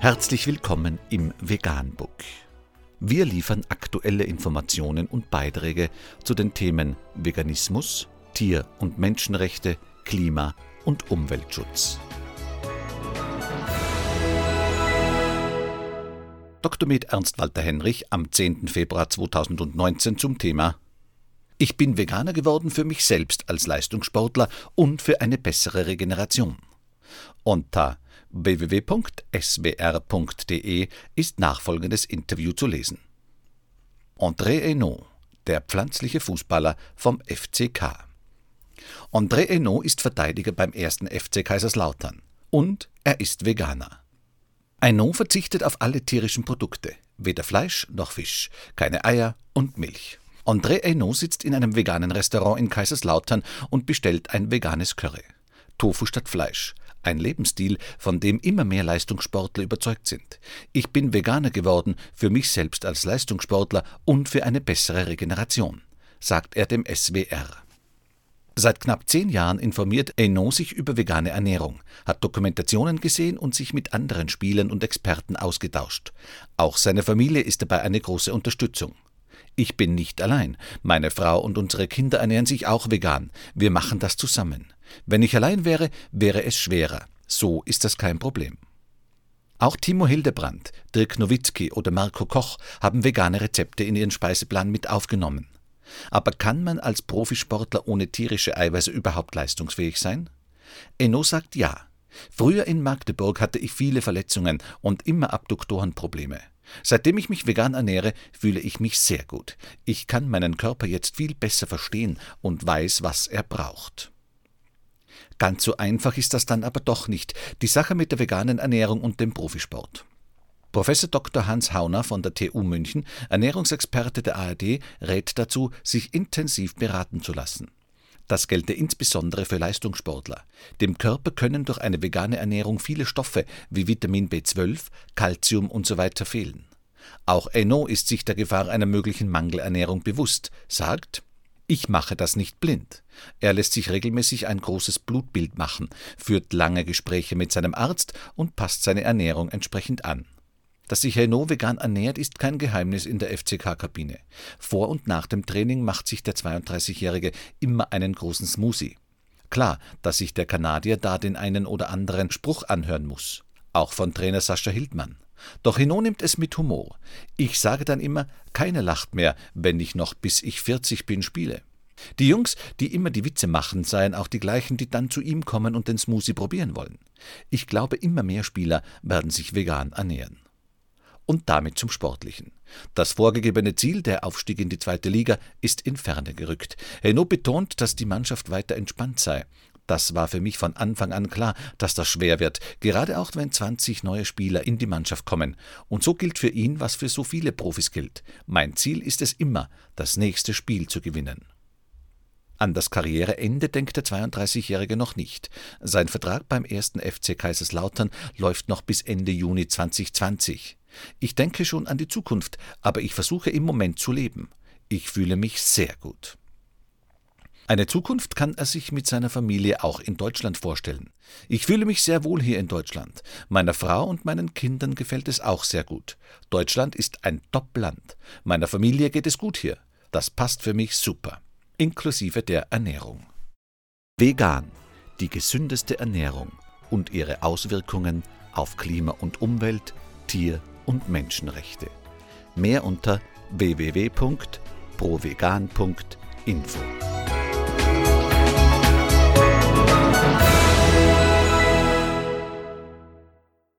Herzlich willkommen im Veganbook. Wir liefern aktuelle Informationen und Beiträge zu den Themen Veganismus, Tier- und Menschenrechte, Klima- und Umweltschutz. Dr. Med Ernst Walter Henrich am 10. Februar 2019 zum Thema Ich bin Veganer geworden für mich selbst als Leistungssportler und für eine bessere Regeneration. Unter www.swr.de ist nachfolgendes Interview zu lesen. André Hainaut, der pflanzliche Fußballer vom FCK. André Hainaut ist Verteidiger beim ersten FC Kaiserslautern und er ist Veganer. Hainaut verzichtet auf alle tierischen Produkte, weder Fleisch noch Fisch, keine Eier und Milch. André Hainaut sitzt in einem veganen Restaurant in Kaiserslautern und bestellt ein veganes Curry. Tofu statt Fleisch, ein Lebensstil, von dem immer mehr Leistungssportler überzeugt sind. Ich bin Veganer geworden, für mich selbst als Leistungssportler und für eine bessere Regeneration, sagt er dem SWR. Seit knapp zehn Jahren informiert Enon sich über vegane Ernährung, hat Dokumentationen gesehen und sich mit anderen Spielern und Experten ausgetauscht. Auch seine Familie ist dabei eine große Unterstützung. Ich bin nicht allein. Meine Frau und unsere Kinder ernähren sich auch vegan. Wir machen das zusammen. Wenn ich allein wäre, wäre es schwerer. So ist das kein Problem. Auch Timo Hildebrand, Dirk Nowitzki oder Marco Koch haben vegane Rezepte in ihren Speiseplan mit aufgenommen. Aber kann man als Profisportler ohne tierische Eiweiße überhaupt leistungsfähig sein? Enno sagt ja. Früher in Magdeburg hatte ich viele Verletzungen und immer Abduktorenprobleme. Seitdem ich mich vegan ernähre, fühle ich mich sehr gut. Ich kann meinen Körper jetzt viel besser verstehen und weiß, was er braucht. Ganz so einfach ist das dann aber doch nicht, die Sache mit der veganen Ernährung und dem Profisport. Professor Dr. Hans Hauner von der TU München, Ernährungsexperte der ARD, rät dazu, sich intensiv beraten zu lassen. Das gelte insbesondere für Leistungssportler. Dem Körper können durch eine vegane Ernährung viele Stoffe wie Vitamin B12, Calcium usw. So fehlen. Auch Enno ist sich der Gefahr einer möglichen Mangelernährung bewusst, sagt, ich mache das nicht blind. Er lässt sich regelmäßig ein großes Blutbild machen, führt lange Gespräche mit seinem Arzt und passt seine Ernährung entsprechend an. Dass sich Heino vegan ernährt, ist kein Geheimnis in der FCK-Kabine. Vor und nach dem Training macht sich der 32-Jährige immer einen großen Smoothie. Klar, dass sich der Kanadier da den einen oder anderen Spruch anhören muss. Auch von Trainer Sascha Hildmann. Doch Hino nimmt es mit Humor. Ich sage dann immer, keiner lacht mehr, wenn ich noch bis ich 40 bin spiele. Die Jungs, die immer die Witze machen, seien auch die gleichen, die dann zu ihm kommen und den Smoothie probieren wollen. Ich glaube, immer mehr Spieler werden sich vegan ernähren. Und damit zum Sportlichen. Das vorgegebene Ziel, der Aufstieg in die zweite Liga, ist in Ferne gerückt. Heno betont, dass die Mannschaft weiter entspannt sei. Das war für mich von Anfang an klar, dass das schwer wird, gerade auch wenn 20 neue Spieler in die Mannschaft kommen. Und so gilt für ihn, was für so viele Profis gilt. Mein Ziel ist es immer, das nächste Spiel zu gewinnen. An das Karriereende denkt der 32-Jährige noch nicht. Sein Vertrag beim ersten FC Kaiserslautern läuft noch bis Ende Juni 2020. Ich denke schon an die Zukunft, aber ich versuche im Moment zu leben. Ich fühle mich sehr gut. Eine Zukunft kann er sich mit seiner Familie auch in Deutschland vorstellen. Ich fühle mich sehr wohl hier in Deutschland. Meiner Frau und meinen Kindern gefällt es auch sehr gut. Deutschland ist ein Top-Land. Meiner Familie geht es gut hier. Das passt für mich super. Inklusive der Ernährung. Vegan, die gesündeste Ernährung und ihre Auswirkungen auf Klima und Umwelt, Tier- und Menschenrechte. Mehr unter www.provegan.info.